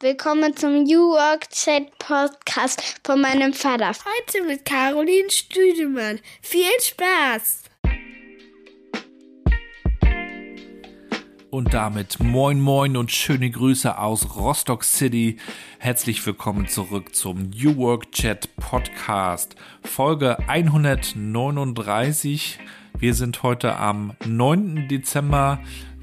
Willkommen zum New Work Chat Podcast von meinem Vater. Heute mit Caroline Stüdemann. Viel Spaß! Und damit moin moin und schöne Grüße aus Rostock City. Herzlich willkommen zurück zum New Work Chat Podcast. Folge 139. Wir sind heute am 9. Dezember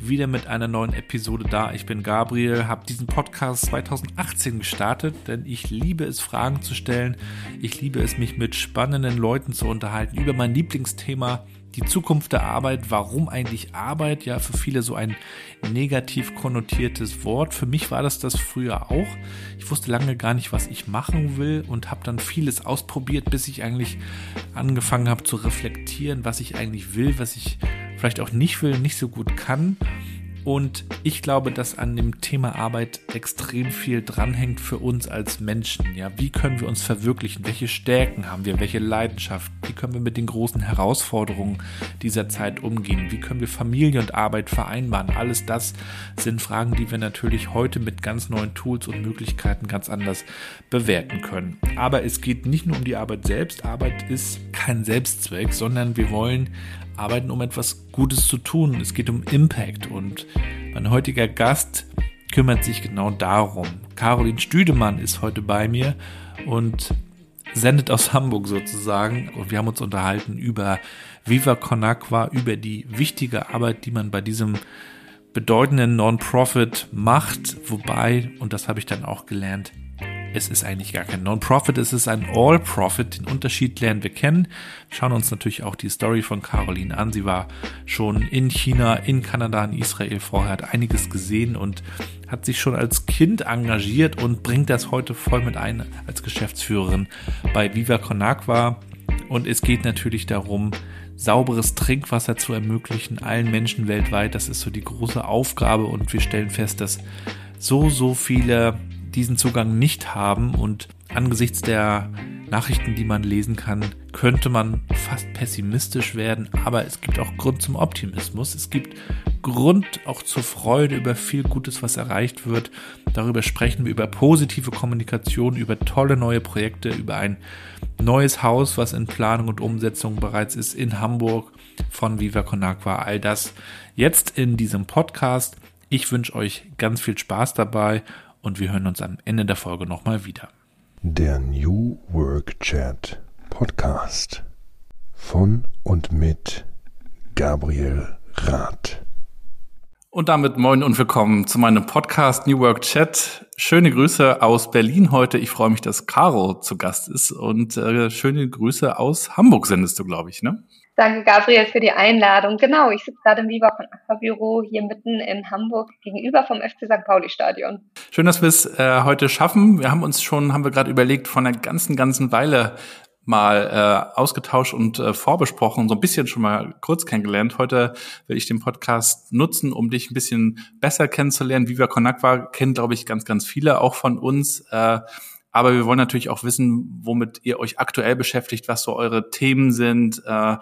wieder mit einer neuen Episode da. Ich bin Gabriel, habe diesen Podcast 2018 gestartet, denn ich liebe es, Fragen zu stellen. Ich liebe es, mich mit spannenden Leuten zu unterhalten über mein Lieblingsthema die Zukunft der Arbeit, warum eigentlich Arbeit, ja für viele so ein negativ konnotiertes Wort. Für mich war das das früher auch. Ich wusste lange gar nicht, was ich machen will und habe dann vieles ausprobiert, bis ich eigentlich angefangen habe zu reflektieren, was ich eigentlich will, was ich vielleicht auch nicht will, nicht so gut kann und ich glaube, dass an dem Thema Arbeit extrem viel dranhängt für uns als Menschen. Ja, wie können wir uns verwirklichen? Welche Stärken haben wir? Welche Leidenschaft? Wie können wir mit den großen Herausforderungen dieser Zeit umgehen? Wie können wir Familie und Arbeit vereinbaren? Alles das sind Fragen, die wir natürlich heute mit ganz neuen Tools und Möglichkeiten ganz anders bewerten können. Aber es geht nicht nur um die Arbeit selbst. Arbeit ist kein Selbstzweck, sondern wir wollen arbeiten, um etwas Gutes zu tun. Es geht um Impact und mein heutiger Gast kümmert sich genau darum. Caroline Stüdemann ist heute bei mir und sendet aus Hamburg sozusagen und wir haben uns unterhalten über Viva Con über die wichtige Arbeit, die man bei diesem bedeutenden Non-Profit macht, wobei, und das habe ich dann auch gelernt, es ist eigentlich gar kein Non-Profit, es ist ein All-Profit. Den Unterschied lernen wir kennen. Schauen uns natürlich auch die Story von Caroline an. Sie war schon in China, in Kanada, in Israel vorher, hat einiges gesehen und hat sich schon als Kind engagiert und bringt das heute voll mit ein als Geschäftsführerin bei Viva Con Agua. Und es geht natürlich darum, sauberes Trinkwasser zu ermöglichen, allen Menschen weltweit. Das ist so die große Aufgabe und wir stellen fest, dass so, so viele diesen Zugang nicht haben und angesichts der Nachrichten, die man lesen kann, könnte man fast pessimistisch werden, aber es gibt auch Grund zum Optimismus. Es gibt Grund auch zur Freude über viel Gutes, was erreicht wird. Darüber sprechen wir über positive Kommunikation, über tolle neue Projekte, über ein neues Haus, was in Planung und Umsetzung bereits ist in Hamburg von Viva Con Agua. All das jetzt in diesem Podcast. Ich wünsche euch ganz viel Spaß dabei und wir hören uns am Ende der Folge nochmal wieder. Der New Work Chat Podcast von und mit Gabriel Rath. Und damit moin und willkommen zu meinem Podcast New Work Chat. Schöne Grüße aus Berlin heute. Ich freue mich, dass Caro zu Gast ist und äh, schöne Grüße aus Hamburg sendest du, glaube ich, ne? Danke, Gabriel, für die Einladung. Genau, ich sitze gerade im Viva von Aquabüro hier mitten in Hamburg gegenüber vom FC St. Pauli Stadion. Schön, dass wir es äh, heute schaffen. Wir haben uns schon, haben wir gerade überlegt, von einer ganzen, ganzen Weile mal äh, ausgetauscht und äh, vorbesprochen, so ein bisschen schon mal kurz kennengelernt. Heute will ich den Podcast nutzen, um dich ein bisschen besser kennenzulernen. Viva Con Agua kennen, glaube ich, ganz, ganz viele auch von uns. Äh, aber wir wollen natürlich auch wissen, womit ihr euch aktuell beschäftigt, was so eure Themen sind. Äh,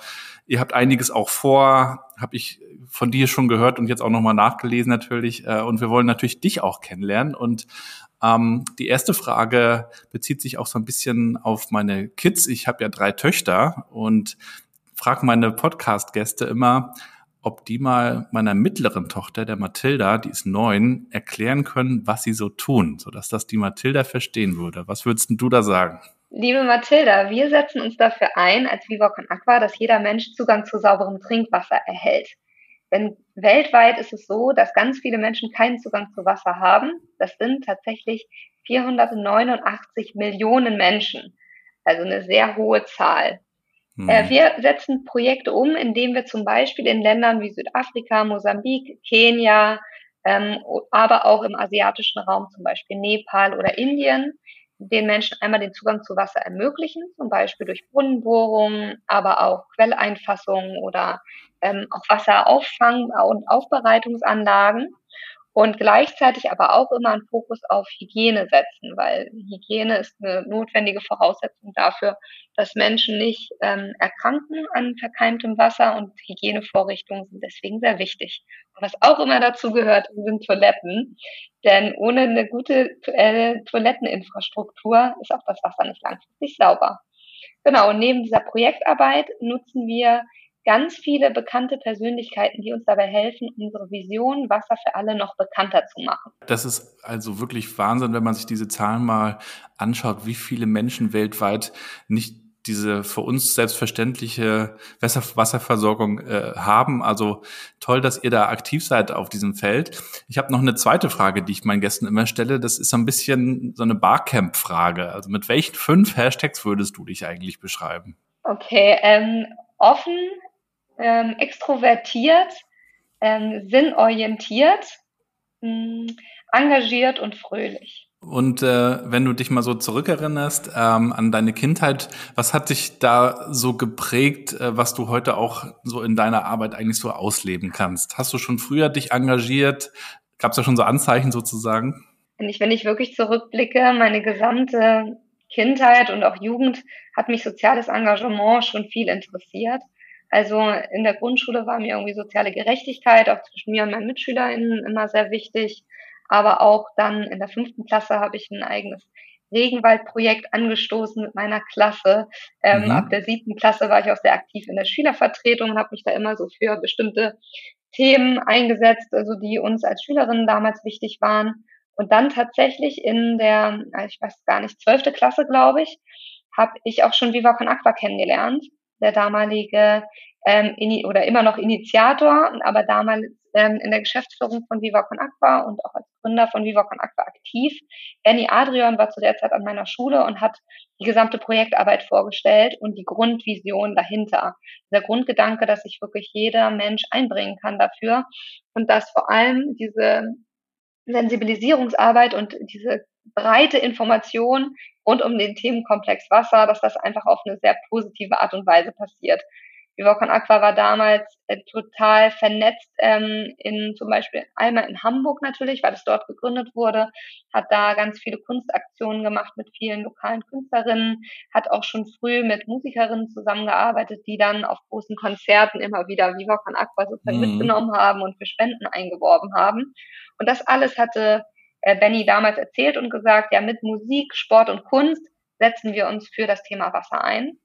ihr habt einiges auch vor, habe ich von dir schon gehört und jetzt auch nochmal nachgelesen natürlich. Äh, und wir wollen natürlich dich auch kennenlernen. Und ähm, die erste Frage bezieht sich auch so ein bisschen auf meine Kids. Ich habe ja drei Töchter und frage meine Podcast-Gäste immer, ob die mal meiner mittleren Tochter, der Mathilda, die ist neun, erklären können, was sie so tun, sodass das die Mathilda verstehen würde. Was würdest du da sagen? Liebe Mathilda, wir setzen uns dafür ein, als Viva Con Aqua, dass jeder Mensch Zugang zu sauberem Trinkwasser erhält. Denn weltweit ist es so, dass ganz viele Menschen keinen Zugang zu Wasser haben. Das sind tatsächlich 489 Millionen Menschen. Also eine sehr hohe Zahl. Mhm. Äh, wir setzen Projekte um, indem wir zum Beispiel in Ländern wie Südafrika, Mosambik, Kenia, ähm, aber auch im asiatischen Raum, zum Beispiel Nepal oder Indien, den Menschen einmal den Zugang zu Wasser ermöglichen, zum Beispiel durch Brunnenbohrungen, aber auch Quelleinfassungen oder ähm, auch Wasserauffang- und Aufbereitungsanlagen und gleichzeitig aber auch immer einen Fokus auf Hygiene setzen, weil Hygiene ist eine notwendige Voraussetzung dafür, dass Menschen nicht ähm, erkranken an verkeimtem Wasser und Hygienevorrichtungen sind deswegen sehr wichtig. Was auch immer dazu gehört, sind Toiletten. Denn ohne eine gute äh, Toiletteninfrastruktur ist auch das Wasser nicht langfristig sauber. Genau, und neben dieser Projektarbeit nutzen wir ganz viele bekannte Persönlichkeiten, die uns dabei helfen, unsere Vision Wasser für alle noch bekannter zu machen. Das ist also wirklich Wahnsinn, wenn man sich diese Zahlen mal anschaut, wie viele Menschen weltweit nicht diese für uns selbstverständliche Wasser Wasserversorgung äh, haben. Also toll, dass ihr da aktiv seid auf diesem Feld. Ich habe noch eine zweite Frage, die ich meinen Gästen immer stelle. Das ist so ein bisschen so eine Barcamp-Frage. Also mit welchen fünf Hashtags würdest du dich eigentlich beschreiben? Okay, ähm, offen, ähm, extrovertiert, ähm, sinnorientiert, mh, hm, engagiert und fröhlich. Und äh, wenn du dich mal so zurückerinnerst ähm, an deine Kindheit, was hat dich da so geprägt, äh, was du heute auch so in deiner Arbeit eigentlich so ausleben kannst? Hast du schon früher dich engagiert? Gab es da schon so Anzeichen sozusagen? Wenn ich, wenn ich wirklich zurückblicke, meine gesamte Kindheit und auch Jugend hat mich soziales Engagement schon viel interessiert. Also in der Grundschule war mir irgendwie soziale Gerechtigkeit auch zwischen mir und meinen MitschülerInnen immer sehr wichtig. Aber auch dann in der fünften Klasse habe ich ein eigenes Regenwaldprojekt angestoßen mit meiner Klasse. Ähm, mhm. Ab der siebten Klasse war ich auch sehr aktiv in der Schülervertretung und habe mich da immer so für bestimmte Themen eingesetzt, also die uns als Schülerinnen damals wichtig waren. Und dann tatsächlich in der, ich weiß gar nicht, zwölfte Klasse, glaube ich, habe ich auch schon Viva Con Aqua kennengelernt. Der damalige ähm, oder immer noch Initiator, aber damals ähm, in der Geschäftsführung von Viva Con Aqua und auch als Gründer von Viva Con Aqua aktiv. Benny Adrian war zu der Zeit an meiner Schule und hat die gesamte Projektarbeit vorgestellt und die Grundvision dahinter. Der Grundgedanke, dass sich wirklich jeder Mensch einbringen kann dafür und dass vor allem diese Sensibilisierungsarbeit und diese breite Information rund um den Themenkomplex Wasser, dass das einfach auf eine sehr positive Art und Weise passiert. Viva Con Aqua war damals äh, total vernetzt ähm, in zum Beispiel einmal in Hamburg natürlich, weil es dort gegründet wurde, hat da ganz viele Kunstaktionen gemacht mit vielen lokalen Künstlerinnen, hat auch schon früh mit Musikerinnen zusammengearbeitet, die dann auf großen Konzerten immer wieder Viva Con Aqua sozusagen mhm. mitgenommen haben und für Spenden eingeworben haben. Und das alles hatte äh, Benny damals erzählt und gesagt, ja, mit Musik, Sport und Kunst setzen wir uns für das Thema Wasser ein.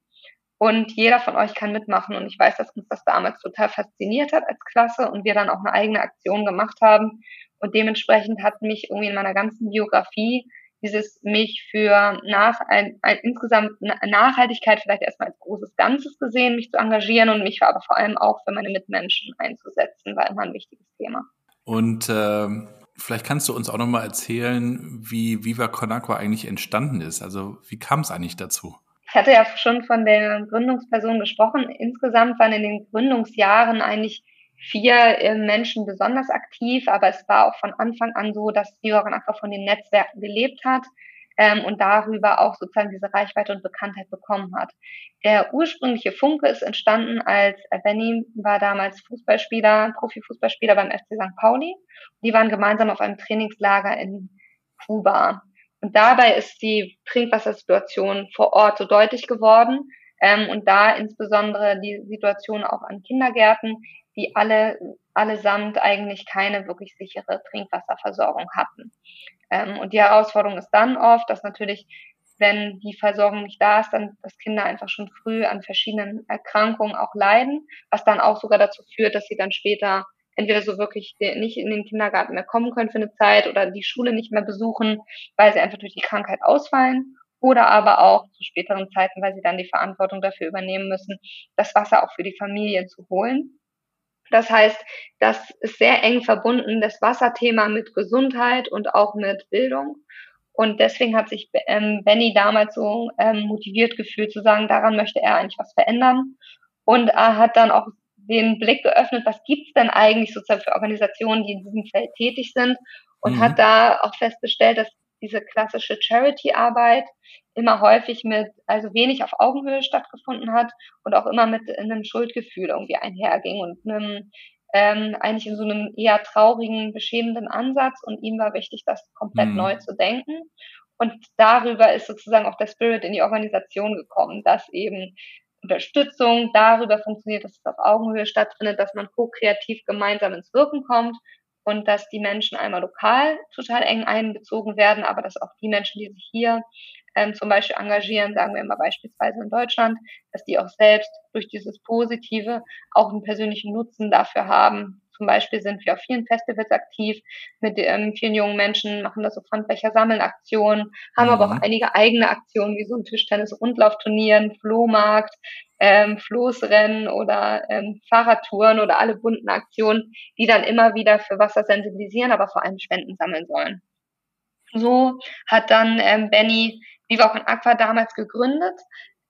Und jeder von euch kann mitmachen. Und ich weiß, dass uns das damals total fasziniert hat als Klasse und wir dann auch eine eigene Aktion gemacht haben. Und dementsprechend hat mich irgendwie in meiner ganzen Biografie dieses mich für nach, ein, ein, insgesamt Nachhaltigkeit vielleicht erstmal als großes Ganzes gesehen, mich zu engagieren und mich aber vor allem auch für meine Mitmenschen einzusetzen, war immer ein wichtiges Thema. Und äh, vielleicht kannst du uns auch nochmal erzählen, wie Viva Con eigentlich entstanden ist. Also wie kam es eigentlich dazu? Ich hatte ja schon von der Gründungsperson gesprochen. Insgesamt waren in den Gründungsjahren eigentlich vier äh, Menschen besonders aktiv, aber es war auch von Anfang an so, dass Björn einfach von den Netzwerken gelebt hat ähm, und darüber auch sozusagen diese Reichweite und Bekanntheit bekommen hat. Der ursprüngliche Funke ist entstanden, als Benny war damals Fußballspieler, Profifußballspieler beim FC St. Pauli. Die waren gemeinsam auf einem Trainingslager in Kuba. Und dabei ist die Trinkwassersituation vor Ort so deutlich geworden. Ähm, und da insbesondere die Situation auch an Kindergärten, die alle allesamt eigentlich keine wirklich sichere Trinkwasserversorgung hatten. Ähm, und die Herausforderung ist dann oft, dass natürlich, wenn die Versorgung nicht da ist, dann dass Kinder einfach schon früh an verschiedenen Erkrankungen auch leiden, was dann auch sogar dazu führt, dass sie dann später entweder so wirklich nicht in den Kindergarten mehr kommen können für eine Zeit oder die Schule nicht mehr besuchen, weil sie einfach durch die Krankheit ausfallen oder aber auch zu späteren Zeiten, weil sie dann die Verantwortung dafür übernehmen müssen, das Wasser auch für die Familie zu holen. Das heißt, das ist sehr eng verbunden, das Wasserthema mit Gesundheit und auch mit Bildung. Und deswegen hat sich ähm, Benny damals so ähm, motiviert gefühlt zu sagen, daran möchte er eigentlich was verändern. Und er hat dann auch den Blick geöffnet, was gibt's denn eigentlich sozusagen für Organisationen, die in diesem Feld tätig sind und mhm. hat da auch festgestellt, dass diese klassische Charity-Arbeit immer häufig mit, also wenig auf Augenhöhe stattgefunden hat und auch immer mit einem Schuldgefühl irgendwie einherging und einem, ähm, eigentlich in so einem eher traurigen, beschämenden Ansatz und ihm war wichtig, das komplett mhm. neu zu denken. Und darüber ist sozusagen auch der Spirit in die Organisation gekommen, dass eben Unterstützung darüber funktioniert, dass es auf Augenhöhe stattfindet, dass man ko-kreativ gemeinsam ins Wirken kommt und dass die Menschen einmal lokal total eng einbezogen werden, aber dass auch die Menschen, die sich hier ähm, zum Beispiel engagieren, sagen wir mal beispielsweise in Deutschland, dass die auch selbst durch dieses Positive auch einen persönlichen Nutzen dafür haben, zum Beispiel sind wir auf vielen Festivals aktiv mit ähm, vielen jungen Menschen, machen da so Pfandbecher sammeln Aktionen, haben mhm. aber auch mhm. einige eigene Aktionen wie so ein Tischtennis-Rundlaufturnier, ein Flohmarkt, ähm, Floßrennen oder ähm, Fahrradtouren oder alle bunten Aktionen, die dann immer wieder für Wasser sensibilisieren, aber vor allem Spenden sammeln sollen. So hat dann ähm, Benny Viva con Aqua damals gegründet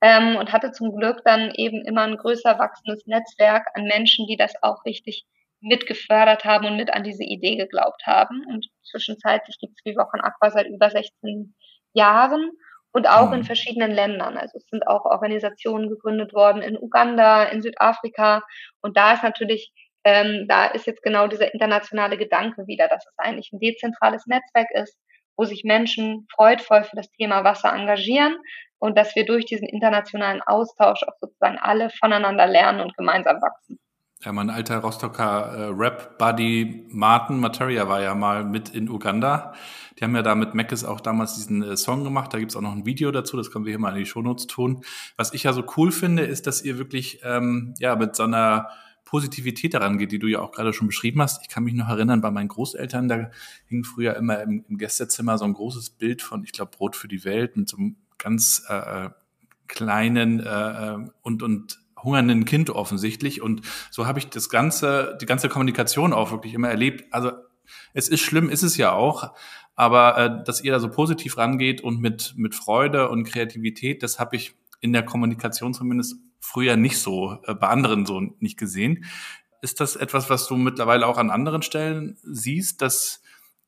ähm, und hatte zum Glück dann eben immer ein größer wachsendes Netzwerk an Menschen, die das auch richtig mitgefördert haben und mit an diese Idee geglaubt haben. Und zwischenzeitlich gibt es Viva con Aqua seit über 16 Jahren und auch mhm. in verschiedenen Ländern. Also es sind auch Organisationen gegründet worden in Uganda, in Südafrika. Und da ist natürlich, ähm, da ist jetzt genau dieser internationale Gedanke wieder, dass es eigentlich ein dezentrales Netzwerk ist, wo sich Menschen freudvoll für das Thema Wasser engagieren und dass wir durch diesen internationalen Austausch auch sozusagen alle voneinander lernen und gemeinsam wachsen. Ja, mein alter Rostocker äh, Rap-Buddy Martin Materia war ja mal mit in Uganda. Die haben ja da mit Meckes auch damals diesen äh, Song gemacht. Da gibt's auch noch ein Video dazu, das können wir hier mal in die Shownotes tun. Was ich ja so cool finde, ist, dass ihr wirklich ähm, ja mit so einer Positivität daran geht, die du ja auch gerade schon beschrieben hast. Ich kann mich noch erinnern, bei meinen Großeltern, da hing früher immer im, im Gästezimmer so ein großes Bild von, ich glaube, Brot für die Welt mit so einem ganz äh, äh kleinen äh, äh, und, und hungernden Kind offensichtlich. Und so habe ich das ganze, die ganze Kommunikation auch wirklich immer erlebt. Also es ist schlimm, ist es ja auch, aber äh, dass ihr da so positiv rangeht und mit, mit Freude und Kreativität, das habe ich in der Kommunikation zumindest früher nicht so, äh, bei anderen so nicht gesehen. Ist das etwas, was du mittlerweile auch an anderen Stellen siehst, dass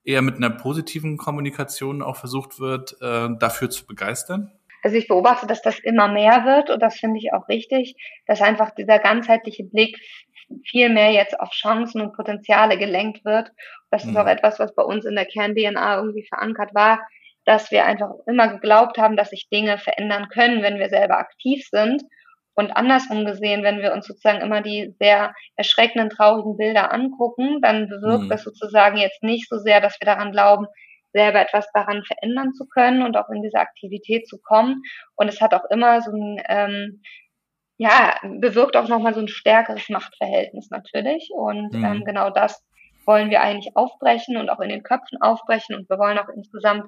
eher mit einer positiven Kommunikation auch versucht wird, äh, dafür zu begeistern? Also ich beobachte, dass das immer mehr wird und das finde ich auch richtig, dass einfach dieser ganzheitliche Blick viel mehr jetzt auf Chancen und Potenziale gelenkt wird. Das mhm. ist auch etwas, was bei uns in der Kern-DNA irgendwie verankert war, dass wir einfach immer geglaubt haben, dass sich Dinge verändern können, wenn wir selber aktiv sind. Und andersrum gesehen, wenn wir uns sozusagen immer die sehr erschreckenden, traurigen Bilder angucken, dann bewirkt mhm. das sozusagen jetzt nicht so sehr, dass wir daran glauben, selber etwas daran verändern zu können und auch in diese Aktivität zu kommen. Und es hat auch immer so ein, ähm, ja, bewirkt auch nochmal so ein stärkeres Machtverhältnis natürlich. Und mhm. ähm, genau das wollen wir eigentlich aufbrechen und auch in den Köpfen aufbrechen. Und wir wollen auch insgesamt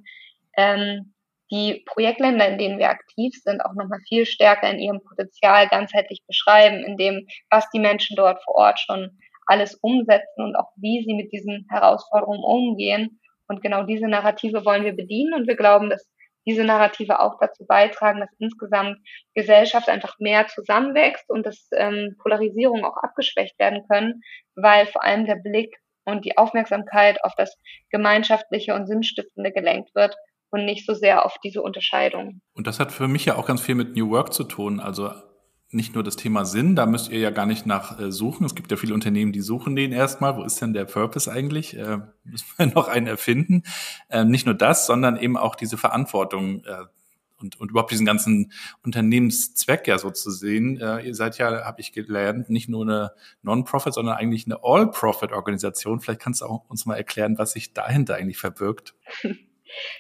ähm, die Projektländer, in denen wir aktiv sind, auch nochmal viel stärker in ihrem Potenzial ganzheitlich beschreiben, in dem, was die Menschen dort vor Ort schon alles umsetzen und auch wie sie mit diesen Herausforderungen umgehen und genau diese Narrative wollen wir bedienen und wir glauben, dass diese Narrative auch dazu beitragen, dass insgesamt Gesellschaft einfach mehr zusammenwächst und dass ähm, Polarisierungen auch abgeschwächt werden können, weil vor allem der Blick und die Aufmerksamkeit auf das Gemeinschaftliche und Sinnstiftende gelenkt wird und nicht so sehr auf diese Unterscheidung. Und das hat für mich ja auch ganz viel mit New Work zu tun. Also nicht nur das Thema Sinn, da müsst ihr ja gar nicht nach äh, suchen. Es gibt ja viele Unternehmen, die suchen den erstmal. Wo ist denn der Purpose eigentlich? Äh, müssen wir noch einen erfinden. Äh, nicht nur das, sondern eben auch diese Verantwortung äh, und, und überhaupt diesen ganzen Unternehmenszweck ja so zu sehen. Äh, ihr seid ja, habe ich gelernt, nicht nur eine Non-Profit, sondern eigentlich eine All-Profit-Organisation. Vielleicht kannst du auch uns mal erklären, was sich dahinter eigentlich verbirgt.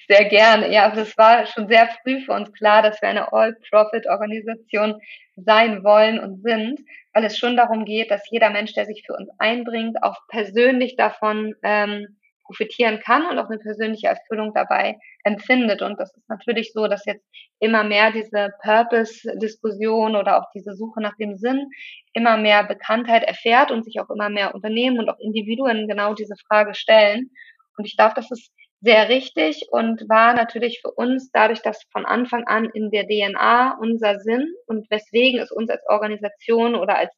Sehr gerne. Ja, also es war schon sehr früh für uns klar, dass wir eine All-Profit-Organisation sein wollen und sind, weil es schon darum geht, dass jeder Mensch, der sich für uns einbringt, auch persönlich davon ähm, profitieren kann und auch eine persönliche Erfüllung dabei empfindet. Und das ist natürlich so, dass jetzt immer mehr diese Purpose-Diskussion oder auch diese Suche nach dem Sinn immer mehr Bekanntheit erfährt und sich auch immer mehr Unternehmen und auch Individuen genau diese Frage stellen. Und ich glaube, das ist sehr richtig und war natürlich für uns dadurch, dass von Anfang an in der DNA unser Sinn und weswegen es uns als Organisation oder als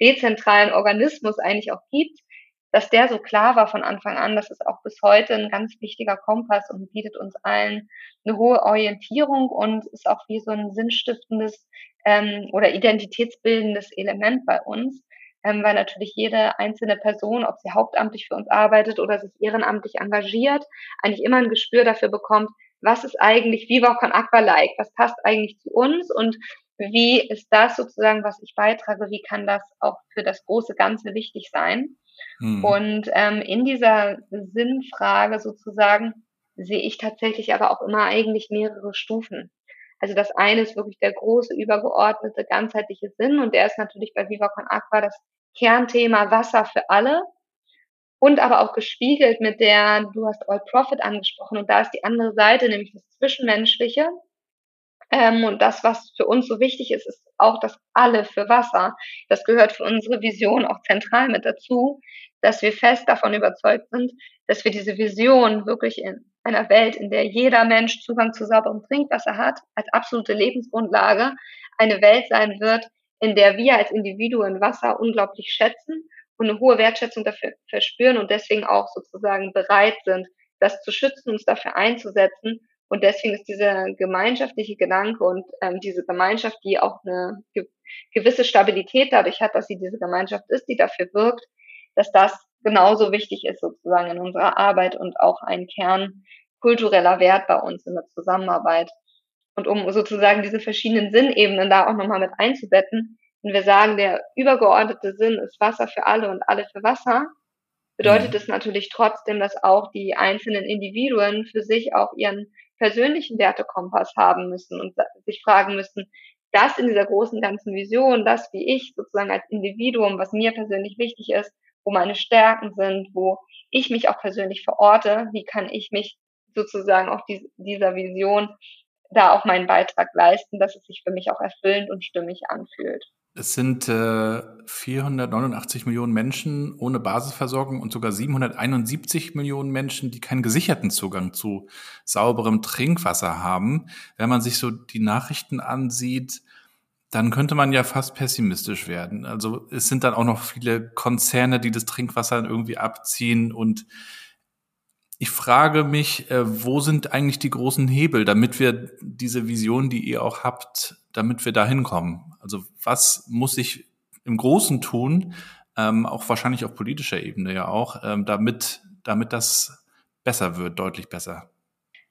dezentralen Organismus eigentlich auch gibt, dass der so klar war von Anfang an, dass es auch bis heute ein ganz wichtiger Kompass und bietet uns allen eine hohe Orientierung und ist auch wie so ein sinnstiftendes ähm, oder identitätsbildendes Element bei uns ähm, weil natürlich jede einzelne Person, ob sie hauptamtlich für uns arbeitet oder sich ehrenamtlich engagiert, eigentlich immer ein Gespür dafür bekommt, was ist eigentlich Viva Con Aqua like, was passt eigentlich zu uns und wie ist das sozusagen, was ich beitrage, wie kann das auch für das große Ganze wichtig sein? Mhm. Und ähm, in dieser Sinnfrage sozusagen sehe ich tatsächlich aber auch immer eigentlich mehrere Stufen. Also das eine ist wirklich der große, übergeordnete, ganzheitliche Sinn und der ist natürlich bei Viva Con Aqua das Kernthema Wasser für alle und aber auch gespiegelt mit der, du hast All Profit angesprochen und da ist die andere Seite, nämlich das Zwischenmenschliche. Ähm, und das, was für uns so wichtig ist, ist auch das Alle für Wasser. Das gehört für unsere Vision auch zentral mit dazu, dass wir fest davon überzeugt sind, dass wir diese Vision wirklich in einer Welt, in der jeder Mensch Zugang zu sauberem Trinkwasser hat, als absolute Lebensgrundlage, eine Welt sein wird, in der wir als Individuen Wasser unglaublich schätzen und eine hohe Wertschätzung dafür verspüren und deswegen auch sozusagen bereit sind, das zu schützen, uns dafür einzusetzen. Und deswegen ist dieser gemeinschaftliche Gedanke und ähm, diese Gemeinschaft, die auch eine ge gewisse Stabilität dadurch hat, dass sie diese Gemeinschaft ist, die dafür wirkt, dass das genauso wichtig ist sozusagen in unserer Arbeit und auch ein Kern kultureller Wert bei uns in der Zusammenarbeit. Und um sozusagen diese verschiedenen Sinnebenen da auch nochmal mit einzubetten, wenn wir sagen, der übergeordnete Sinn ist Wasser für alle und alle für Wasser, bedeutet mhm. es natürlich trotzdem, dass auch die einzelnen Individuen für sich auch ihren persönlichen Wertekompass haben müssen und sich fragen müssen, das in dieser großen ganzen Vision, das wie ich sozusagen als Individuum, was mir persönlich wichtig ist, wo meine Stärken sind, wo ich mich auch persönlich verorte, wie kann ich mich sozusagen auch dieser Vision da auch meinen Beitrag leisten, dass es sich für mich auch erfüllend und stimmig anfühlt. Es sind äh, 489 Millionen Menschen ohne Basisversorgung und sogar 771 Millionen Menschen, die keinen gesicherten Zugang zu sauberem Trinkwasser haben. Wenn man sich so die Nachrichten ansieht, dann könnte man ja fast pessimistisch werden. Also es sind dann auch noch viele Konzerne, die das Trinkwasser irgendwie abziehen und ich frage mich, äh, wo sind eigentlich die großen Hebel, damit wir diese Vision, die ihr auch habt, damit wir da hinkommen? Also was muss ich im Großen tun, ähm, auch wahrscheinlich auf politischer Ebene ja auch, ähm, damit, damit das besser wird, deutlich besser?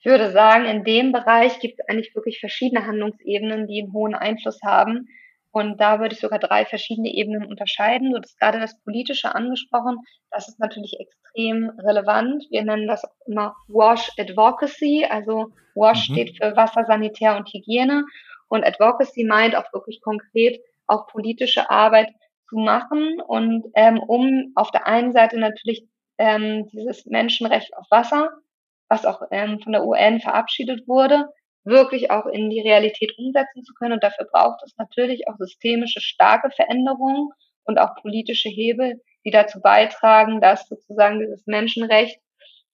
Ich würde sagen, in dem Bereich gibt es eigentlich wirklich verschiedene Handlungsebenen, die einen hohen Einfluss haben. Und da würde ich sogar drei verschiedene Ebenen unterscheiden. Du hast gerade das Politische angesprochen. Das ist natürlich extrem relevant. Wir nennen das auch immer WASH Advocacy. Also WASH mhm. steht für Wasser, Sanitär und Hygiene. Und Advocacy meint auch wirklich konkret auch politische Arbeit zu machen und ähm, um auf der einen Seite natürlich ähm, dieses Menschenrecht auf Wasser, was auch ähm, von der UN verabschiedet wurde, wirklich auch in die Realität umsetzen zu können. Und dafür braucht es natürlich auch systemische starke Veränderungen und auch politische Hebel, die dazu beitragen, dass sozusagen dieses Menschenrecht,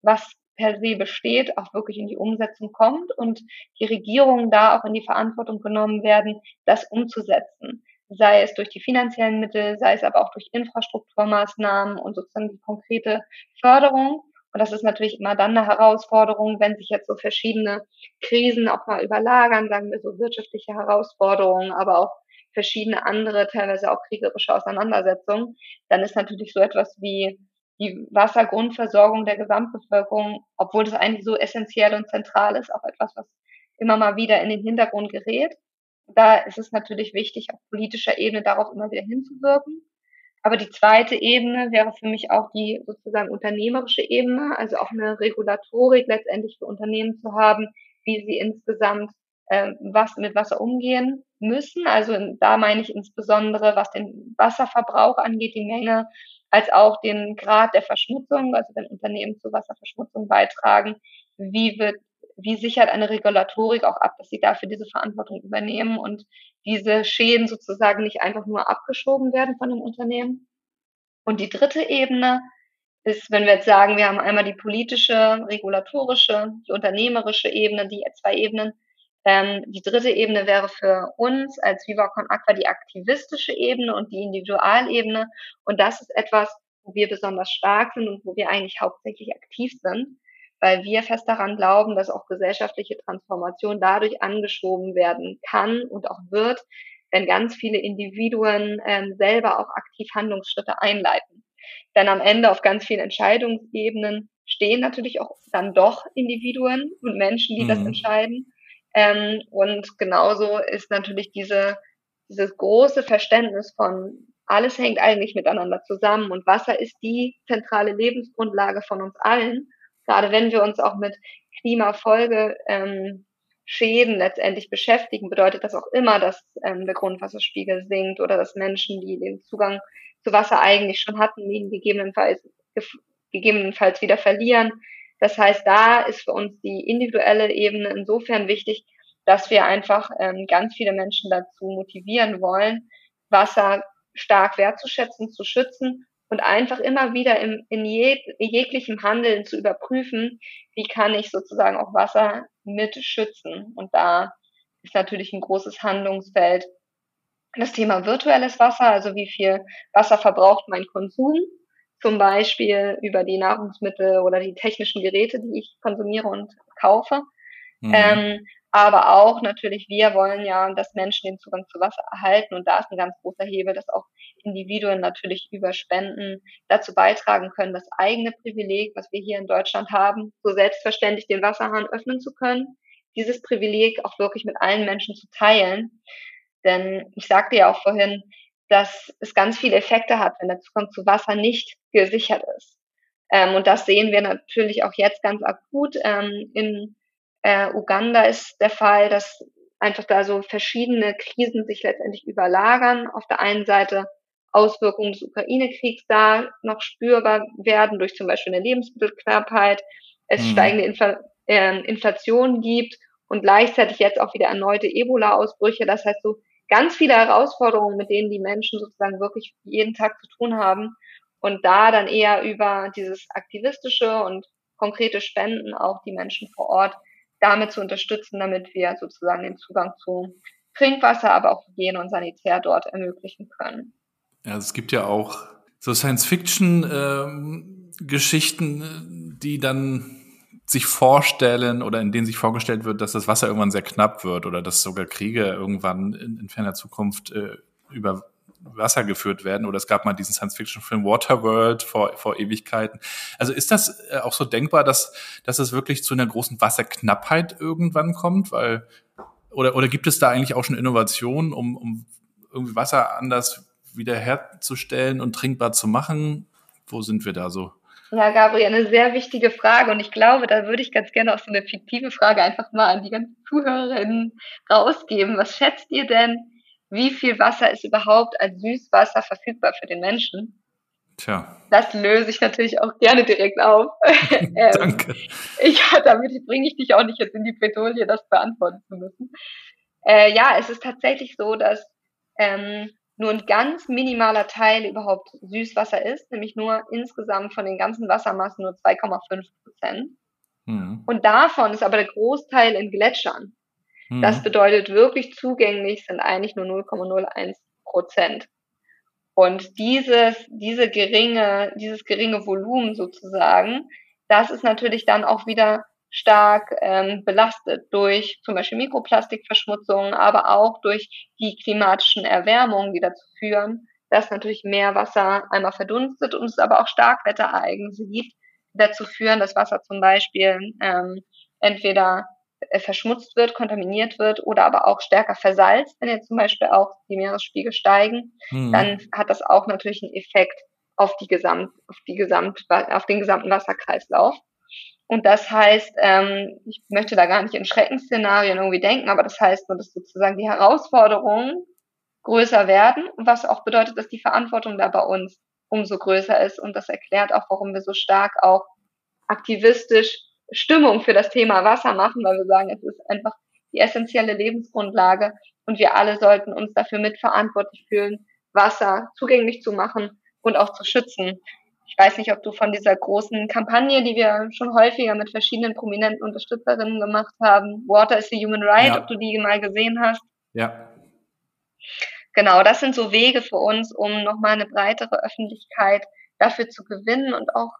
was per se besteht, auch wirklich in die Umsetzung kommt und die Regierungen da auch in die Verantwortung genommen werden, das umzusetzen. Sei es durch die finanziellen Mittel, sei es aber auch durch Infrastrukturmaßnahmen und sozusagen die konkrete Förderung. Und das ist natürlich immer dann eine Herausforderung, wenn sich jetzt so verschiedene Krisen auch mal überlagern, sagen wir so wirtschaftliche Herausforderungen, aber auch verschiedene andere, teilweise auch kriegerische Auseinandersetzungen, dann ist natürlich so etwas wie die Wassergrundversorgung der Gesamtbevölkerung, obwohl das eigentlich so essentiell und zentral ist, auch etwas, was immer mal wieder in den Hintergrund gerät. Da ist es natürlich wichtig, auf politischer Ebene darauf immer wieder hinzuwirken. Aber die zweite Ebene wäre für mich auch die sozusagen unternehmerische Ebene, also auch eine Regulatorik letztendlich für Unternehmen zu haben, wie sie insgesamt äh, was mit Wasser umgehen müssen. Also da meine ich insbesondere, was den Wasserverbrauch angeht, die Menge, als auch den Grad der Verschmutzung, also wenn Unternehmen zu Wasserverschmutzung beitragen, wie wird wie sichert eine Regulatorik auch ab, dass sie dafür diese Verantwortung übernehmen und diese Schäden sozusagen nicht einfach nur abgeschoben werden von dem Unternehmen. Und die dritte Ebene ist, wenn wir jetzt sagen, wir haben einmal die politische, regulatorische, die unternehmerische Ebene, die zwei Ebenen. Ähm, die dritte Ebene wäre für uns als Viva Aqua die aktivistische Ebene und die Individualebene. Und das ist etwas, wo wir besonders stark sind und wo wir eigentlich hauptsächlich aktiv sind weil wir fest daran glauben, dass auch gesellschaftliche Transformation dadurch angeschoben werden kann und auch wird, wenn ganz viele Individuen ähm, selber auch aktiv Handlungsschritte einleiten. Denn am Ende auf ganz vielen Entscheidungsebenen stehen natürlich auch dann doch Individuen und Menschen, die mhm. das entscheiden. Ähm, und genauso ist natürlich diese, dieses große Verständnis von alles hängt eigentlich miteinander zusammen und Wasser ist die zentrale Lebensgrundlage von uns allen. Gerade wenn wir uns auch mit Klimafolge ähm, Schäden letztendlich beschäftigen, bedeutet das auch immer, dass ähm, der Grundwasserspiegel sinkt oder dass Menschen, die den Zugang zu Wasser eigentlich schon hatten, ihn gegebenenfalls, gegebenenfalls wieder verlieren. Das heißt, da ist für uns die individuelle Ebene insofern wichtig, dass wir einfach ähm, ganz viele Menschen dazu motivieren wollen, Wasser stark wertzuschätzen, zu schützen und einfach immer wieder im, in jeg jeglichem Handeln zu überprüfen, wie kann ich sozusagen auch Wasser mit schützen. Und da ist natürlich ein großes Handlungsfeld das Thema virtuelles Wasser, also wie viel Wasser verbraucht mein Konsum, zum Beispiel über die Nahrungsmittel oder die technischen Geräte, die ich konsumiere und kaufe. Mhm. Ähm, aber auch natürlich, wir wollen ja, dass Menschen den Zugang zu Wasser erhalten. Und da ist ein ganz großer Hebel, dass auch Individuen natürlich über Spenden dazu beitragen können, das eigene Privileg, was wir hier in Deutschland haben, so selbstverständlich den Wasserhahn öffnen zu können, dieses Privileg auch wirklich mit allen Menschen zu teilen. Denn ich sagte ja auch vorhin, dass es ganz viele Effekte hat, wenn der Zugang zu Wasser nicht gesichert ist. Ähm, und das sehen wir natürlich auch jetzt ganz akut ähm, in äh, Uganda ist der Fall, dass einfach da so verschiedene Krisen sich letztendlich überlagern. Auf der einen Seite Auswirkungen des Ukraine-Kriegs da noch spürbar werden durch zum Beispiel eine Lebensmittelknappheit, es mhm. steigende Infl äh, Inflation gibt und gleichzeitig jetzt auch wieder erneute Ebola-Ausbrüche. Das heißt so ganz viele Herausforderungen, mit denen die Menschen sozusagen wirklich jeden Tag zu tun haben und da dann eher über dieses aktivistische und konkrete Spenden auch die Menschen vor Ort damit zu unterstützen, damit wir sozusagen den Zugang zu Trinkwasser, aber auch Hygiene und Sanitär dort ermöglichen können. Ja, es gibt ja auch so Science-Fiction-Geschichten, ähm, die dann sich vorstellen oder in denen sich vorgestellt wird, dass das Wasser irgendwann sehr knapp wird oder dass sogar Kriege irgendwann in, in ferner Zukunft äh, über Wasser geführt werden. Oder es gab mal diesen Science-Fiction-Film Waterworld vor, vor Ewigkeiten. Also ist das äh, auch so denkbar, dass, dass es wirklich zu einer großen Wasserknappheit irgendwann kommt? Weil, oder, oder gibt es da eigentlich auch schon Innovationen, um, um irgendwie Wasser anders wiederherzustellen und trinkbar zu machen? Wo sind wir da so? Ja, Gabriel, eine sehr wichtige Frage und ich glaube, da würde ich ganz gerne auch so eine fiktive Frage einfach mal an die ganzen Zuhörerinnen rausgeben. Was schätzt ihr denn, wie viel Wasser ist überhaupt als Süßwasser verfügbar für den Menschen? Tja. Das löse ich natürlich auch gerne direkt auf. ähm, Danke. Ich, damit bringe ich dich auch nicht jetzt in die Bredouille, das beantworten zu müssen. Äh, ja, es ist tatsächlich so, dass ähm, nur ein ganz minimaler Teil überhaupt Süßwasser ist, nämlich nur insgesamt von den ganzen Wassermassen nur 2,5 Prozent. Mhm. Und davon ist aber der Großteil in Gletschern. Mhm. Das bedeutet, wirklich zugänglich sind eigentlich nur 0,01 Prozent. Und dieses, diese geringe, dieses geringe Volumen sozusagen, das ist natürlich dann auch wieder stark ähm, belastet durch zum Beispiel Mikroplastikverschmutzung, aber auch durch die klimatischen Erwärmungen, die dazu führen, dass natürlich mehr Wasser einmal verdunstet und es aber auch Starkwetterereignisse gibt, die dazu führen, dass Wasser zum Beispiel ähm, entweder verschmutzt wird, kontaminiert wird oder aber auch stärker versalzt, wenn jetzt zum Beispiel auch die Meeresspiegel steigen, mhm. dann hat das auch natürlich einen Effekt auf die Gesamt, auf die Gesamt, auf den gesamten Wasserkreislauf. Und das heißt, ähm, ich möchte da gar nicht in Schreckensszenarien irgendwie denken, aber das heißt nur, dass sozusagen die Herausforderungen größer werden, was auch bedeutet, dass die Verantwortung da bei uns umso größer ist. Und das erklärt auch, warum wir so stark auch aktivistisch Stimmung für das Thema Wasser machen, weil wir sagen, es ist einfach die essentielle Lebensgrundlage und wir alle sollten uns dafür mitverantwortlich fühlen, Wasser zugänglich zu machen und auch zu schützen. Ich weiß nicht, ob du von dieser großen Kampagne, die wir schon häufiger mit verschiedenen prominenten Unterstützerinnen gemacht haben, Water is a Human Right, ja. ob du die mal gesehen hast. Ja. Genau, das sind so Wege für uns, um nochmal eine breitere Öffentlichkeit dafür zu gewinnen und auch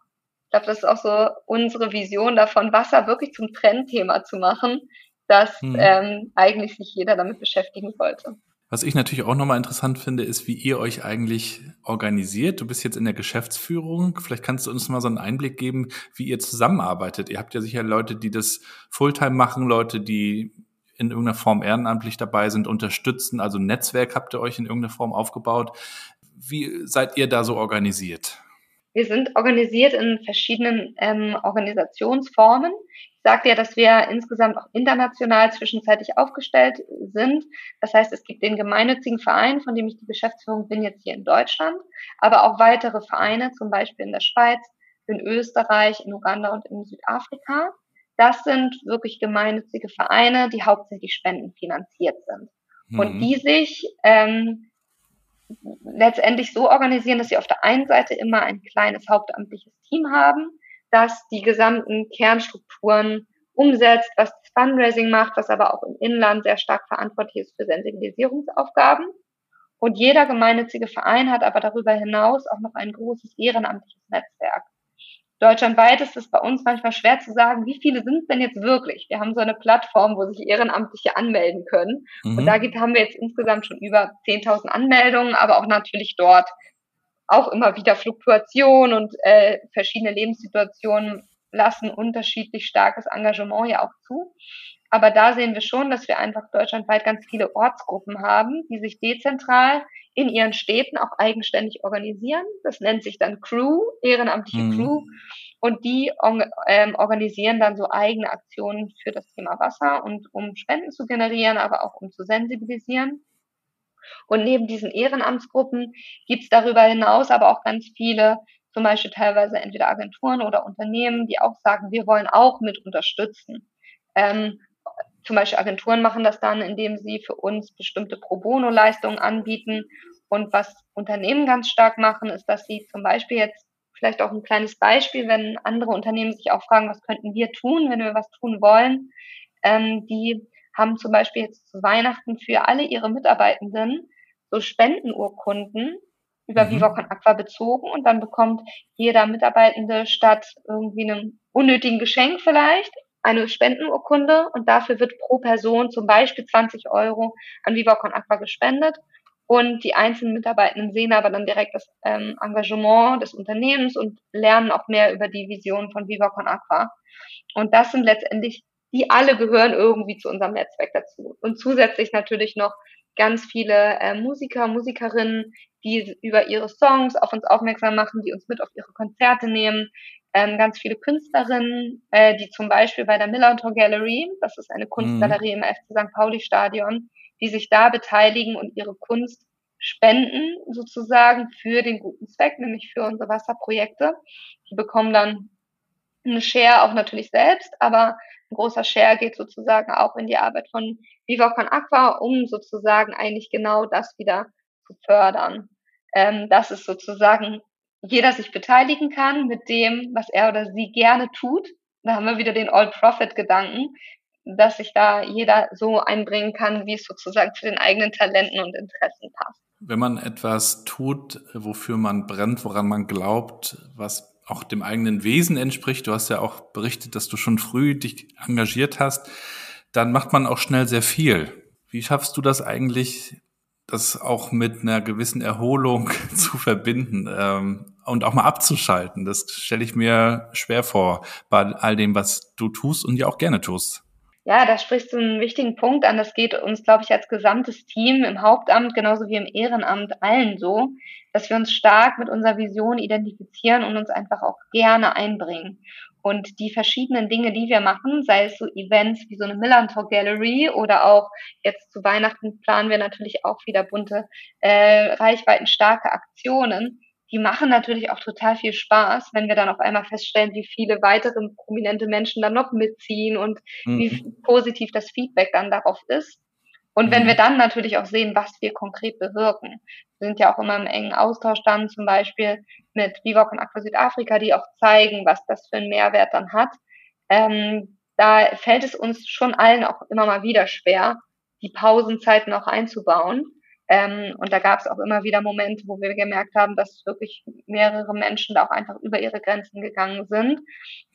ich glaube, das ist auch so unsere Vision davon, Wasser wirklich zum Trendthema zu machen, dass hm. ähm, eigentlich sich jeder damit beschäftigen sollte. Was ich natürlich auch nochmal interessant finde, ist, wie ihr euch eigentlich organisiert. Du bist jetzt in der Geschäftsführung. Vielleicht kannst du uns mal so einen Einblick geben, wie ihr zusammenarbeitet. Ihr habt ja sicher Leute, die das Fulltime machen, Leute, die in irgendeiner Form ehrenamtlich dabei sind, unterstützen. Also ein Netzwerk habt ihr euch in irgendeiner Form aufgebaut. Wie seid ihr da so organisiert? Wir sind organisiert in verschiedenen ähm, Organisationsformen. Ich sagte ja, dass wir insgesamt auch international zwischenzeitlich aufgestellt sind. Das heißt, es gibt den gemeinnützigen Verein, von dem ich die Geschäftsführung bin, jetzt hier in Deutschland, aber auch weitere Vereine, zum Beispiel in der Schweiz, in Österreich, in Uganda und in Südafrika. Das sind wirklich gemeinnützige Vereine, die hauptsächlich spendenfinanziert sind mhm. und die sich ähm, letztendlich so organisieren, dass sie auf der einen Seite immer ein kleines hauptamtliches Team haben, das die gesamten Kernstrukturen umsetzt, was das Fundraising macht, was aber auch im Inland sehr stark verantwortlich ist für Sensibilisierungsaufgaben. Und jeder gemeinnützige Verein hat aber darüber hinaus auch noch ein großes ehrenamtliches Netzwerk. Deutschlandweit ist es bei uns manchmal schwer zu sagen, wie viele sind es denn jetzt wirklich? Wir haben so eine Plattform, wo sich Ehrenamtliche anmelden können. Mhm. Und da gibt, haben wir jetzt insgesamt schon über 10.000 Anmeldungen, aber auch natürlich dort auch immer wieder Fluktuation und äh, verschiedene Lebenssituationen lassen unterschiedlich starkes Engagement ja auch zu. Aber da sehen wir schon, dass wir einfach deutschlandweit ganz viele Ortsgruppen haben, die sich dezentral in ihren Städten auch eigenständig organisieren. Das nennt sich dann Crew, ehrenamtliche mhm. Crew. Und die ähm, organisieren dann so eigene Aktionen für das Thema Wasser und um Spenden zu generieren, aber auch um zu sensibilisieren. Und neben diesen Ehrenamtsgruppen gibt es darüber hinaus aber auch ganz viele, zum Beispiel teilweise entweder Agenturen oder Unternehmen, die auch sagen, wir wollen auch mit unterstützen. Ähm, zum Beispiel Agenturen machen das dann, indem sie für uns bestimmte Pro Bono-Leistungen anbieten. Und was Unternehmen ganz stark machen, ist, dass sie zum Beispiel jetzt vielleicht auch ein kleines Beispiel, wenn andere Unternehmen sich auch fragen, was könnten wir tun, wenn wir was tun wollen. Ähm, die haben zum Beispiel jetzt zu Weihnachten für alle ihre Mitarbeitenden so Spendenurkunden über mhm. Vivocon Aqua bezogen und dann bekommt jeder Mitarbeitende statt irgendwie einem unnötigen Geschenk vielleicht eine Spendenurkunde und dafür wird pro Person zum Beispiel 20 Euro an Vivacon Aqua gespendet. Und die einzelnen Mitarbeitenden sehen aber dann direkt das ähm, Engagement des Unternehmens und lernen auch mehr über die Vision von Vivacon Aqua. Und das sind letztendlich, die alle gehören irgendwie zu unserem Netzwerk dazu. Und zusätzlich natürlich noch ganz viele äh, Musiker, Musikerinnen, die über ihre Songs auf uns aufmerksam machen, die uns mit auf ihre Konzerte nehmen, ähm, ganz viele Künstlerinnen, äh, die zum Beispiel bei der Millantor Gallery, das ist eine Kunstgalerie mhm. im FC St. Pauli Stadion, die sich da beteiligen und ihre Kunst spenden sozusagen für den guten Zweck, nämlich für unsere Wasserprojekte. Die bekommen dann eine Share auch natürlich selbst, aber ein großer Share geht sozusagen auch in die Arbeit von Viva Con Aqua, um sozusagen eigentlich genau das wieder zu fördern. Ähm, das ist sozusagen jeder sich beteiligen kann mit dem, was er oder sie gerne tut. Da haben wir wieder den All-Profit-Gedanken, dass sich da jeder so einbringen kann, wie es sozusagen zu den eigenen Talenten und Interessen passt. Wenn man etwas tut, wofür man brennt, woran man glaubt, was auch dem eigenen Wesen entspricht, du hast ja auch berichtet, dass du schon früh dich engagiert hast, dann macht man auch schnell sehr viel. Wie schaffst du das eigentlich, das auch mit einer gewissen Erholung zu verbinden ähm, und auch mal abzuschalten. Das stelle ich mir schwer vor bei all dem, was du tust und ja auch gerne tust. Ja, da sprichst du einen wichtigen Punkt an. Das geht uns, glaube ich, als gesamtes Team im Hauptamt genauso wie im Ehrenamt allen so, dass wir uns stark mit unserer Vision identifizieren und uns einfach auch gerne einbringen. Und die verschiedenen Dinge, die wir machen, sei es so Events wie so eine Millantor Gallery oder auch jetzt zu Weihnachten planen wir natürlich auch wieder bunte, äh, reichweitenstarke Aktionen, die machen natürlich auch total viel Spaß, wenn wir dann auf einmal feststellen, wie viele weitere prominente Menschen dann noch mitziehen und mhm. wie positiv das Feedback dann darauf ist. Und wenn mhm. wir dann natürlich auch sehen, was wir konkret bewirken. Wir sind ja auch immer im engen Austausch dann zum Beispiel mit Vivoc und Aqua Südafrika, die auch zeigen, was das für einen Mehrwert dann hat. Ähm, da fällt es uns schon allen auch immer mal wieder schwer, die Pausenzeiten auch einzubauen. Ähm, und da gab es auch immer wieder Momente, wo wir gemerkt haben, dass wirklich mehrere Menschen da auch einfach über ihre Grenzen gegangen sind.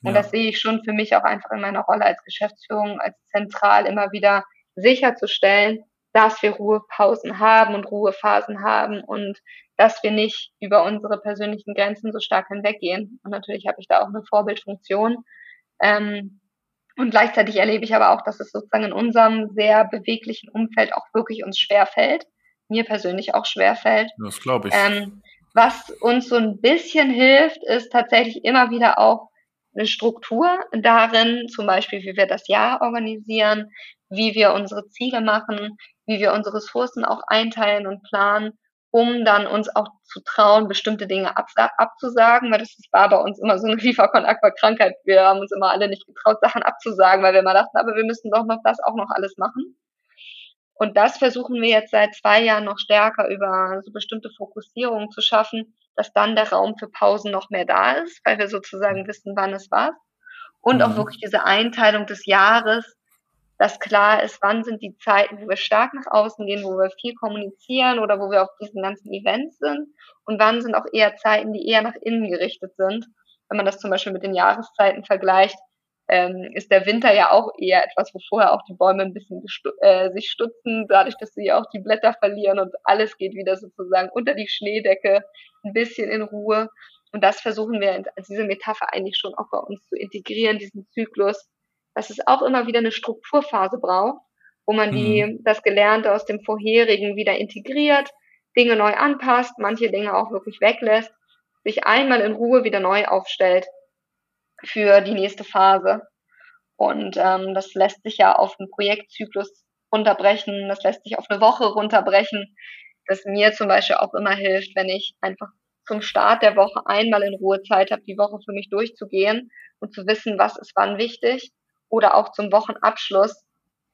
Und ja. das sehe ich schon für mich auch einfach in meiner Rolle als Geschäftsführung, als zentral immer wieder sicherzustellen, dass wir Ruhepausen haben und Ruhephasen haben und dass wir nicht über unsere persönlichen Grenzen so stark hinweggehen. Und natürlich habe ich da auch eine Vorbildfunktion. Ähm, Und gleichzeitig erlebe ich aber auch, dass es sozusagen in unserem sehr beweglichen Umfeld auch wirklich uns schwerfällt. Mir persönlich auch schwerfällt. Das glaube ich. Ähm, was uns so ein bisschen hilft, ist tatsächlich immer wieder auch eine Struktur darin, zum Beispiel, wie wir das Jahr organisieren, wie wir unsere Ziele machen, wie wir unsere Ressourcen auch einteilen und planen, um dann uns auch zu trauen, bestimmte Dinge abzusagen, weil das war bei uns immer so eine Lieferkon-Aqua-Krankheit. Wir haben uns immer alle nicht getraut, Sachen abzusagen, weil wir immer dachten, aber wir müssen doch noch das auch noch alles machen. Und das versuchen wir jetzt seit zwei Jahren noch stärker über so bestimmte Fokussierungen zu schaffen, dass dann der Raum für Pausen noch mehr da ist, weil wir sozusagen wissen, wann es was. Und auch mhm. wirklich diese Einteilung des Jahres, dass klar ist, wann sind die Zeiten, wo wir stark nach außen gehen, wo wir viel kommunizieren oder wo wir auf diesen ganzen Events sind und wann sind auch eher Zeiten, die eher nach innen gerichtet sind. Wenn man das zum Beispiel mit den Jahreszeiten vergleicht, ähm, ist der Winter ja auch eher etwas, wo vorher auch die Bäume ein bisschen äh, sich stutzen, dadurch, dass sie auch die Blätter verlieren und alles geht wieder sozusagen unter die Schneedecke, ein bisschen in Ruhe. Und das versuchen wir, also diese Metapher eigentlich schon auch bei uns zu integrieren, diesen Zyklus, dass es auch immer wieder eine Strukturphase braucht, wo man die, mhm. das Gelernte aus dem vorherigen wieder integriert, Dinge neu anpasst, manche Dinge auch wirklich weglässt, sich einmal in Ruhe wieder neu aufstellt für die nächste Phase. Und ähm, das lässt sich ja auf einen Projektzyklus runterbrechen, das lässt sich auf eine Woche runterbrechen, das mir zum Beispiel auch immer hilft, wenn ich einfach zum Start der Woche einmal in Ruhe Zeit habe, die Woche für mich durchzugehen und zu wissen, was ist wann wichtig oder auch zum Wochenabschluss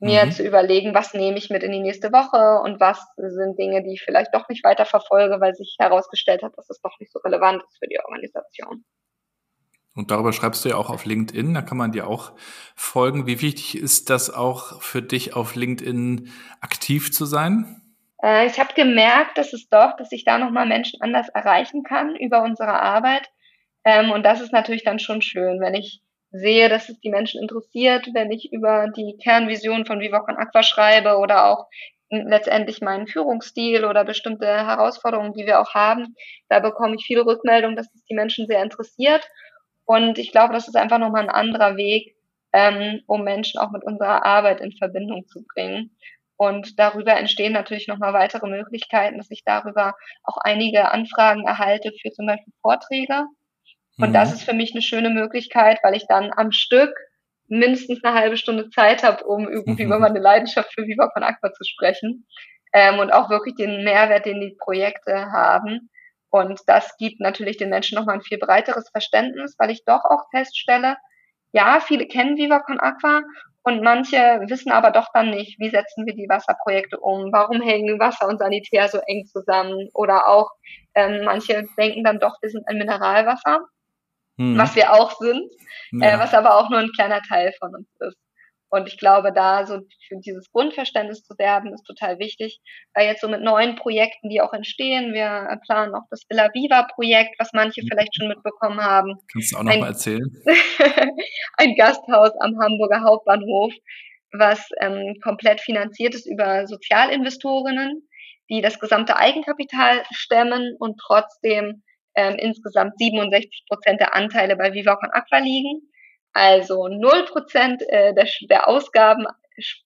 mir mhm. zu überlegen, was nehme ich mit in die nächste Woche und was sind Dinge, die ich vielleicht doch nicht weiter verfolge, weil sich herausgestellt hat, dass es doch nicht so relevant ist für die Organisation. Und darüber schreibst du ja auch auf LinkedIn, da kann man dir auch folgen. Wie wichtig ist das auch für dich, auf LinkedIn aktiv zu sein? Äh, ich habe gemerkt, dass es doch, dass ich da nochmal Menschen anders erreichen kann über unsere Arbeit. Ähm, und das ist natürlich dann schon schön, wenn ich sehe, dass es die Menschen interessiert, wenn ich über die Kernvision von Viva Con Aqua schreibe oder auch letztendlich meinen Führungsstil oder bestimmte Herausforderungen, die wir auch haben. Da bekomme ich viele Rückmeldungen, dass es die Menschen sehr interessiert. Und ich glaube, das ist einfach nochmal ein anderer Weg, ähm, um Menschen auch mit unserer Arbeit in Verbindung zu bringen. Und darüber entstehen natürlich nochmal weitere Möglichkeiten, dass ich darüber auch einige Anfragen erhalte für zum Beispiel Vorträge. Und mhm. das ist für mich eine schöne Möglichkeit, weil ich dann am Stück mindestens eine halbe Stunde Zeit habe, um irgendwie über meine Leidenschaft für Viva Con Aqua zu sprechen. Ähm, und auch wirklich den Mehrwert, den die Projekte haben, und das gibt natürlich den Menschen nochmal ein viel breiteres Verständnis, weil ich doch auch feststelle, ja, viele kennen Viva Con Aqua und manche wissen aber doch dann nicht, wie setzen wir die Wasserprojekte um, warum hängen Wasser und Sanitär so eng zusammen oder auch ähm, manche denken dann doch, wir sind ein Mineralwasser, hm. was wir auch sind, ja. äh, was aber auch nur ein kleiner Teil von uns ist. Und ich glaube, da so für dieses Grundverständnis zu werben, ist total wichtig, weil jetzt so mit neuen Projekten, die auch entstehen, wir planen auch das Villa Viva Projekt, was manche mhm. vielleicht schon mitbekommen haben. Kannst du auch nochmal erzählen? ein Gasthaus am Hamburger Hauptbahnhof, was ähm, komplett finanziert ist über Sozialinvestorinnen, die das gesamte Eigenkapital stemmen und trotzdem ähm, insgesamt 67 Prozent der Anteile bei Viva Con Aqua liegen. Also 0% äh, der, der Ausgaben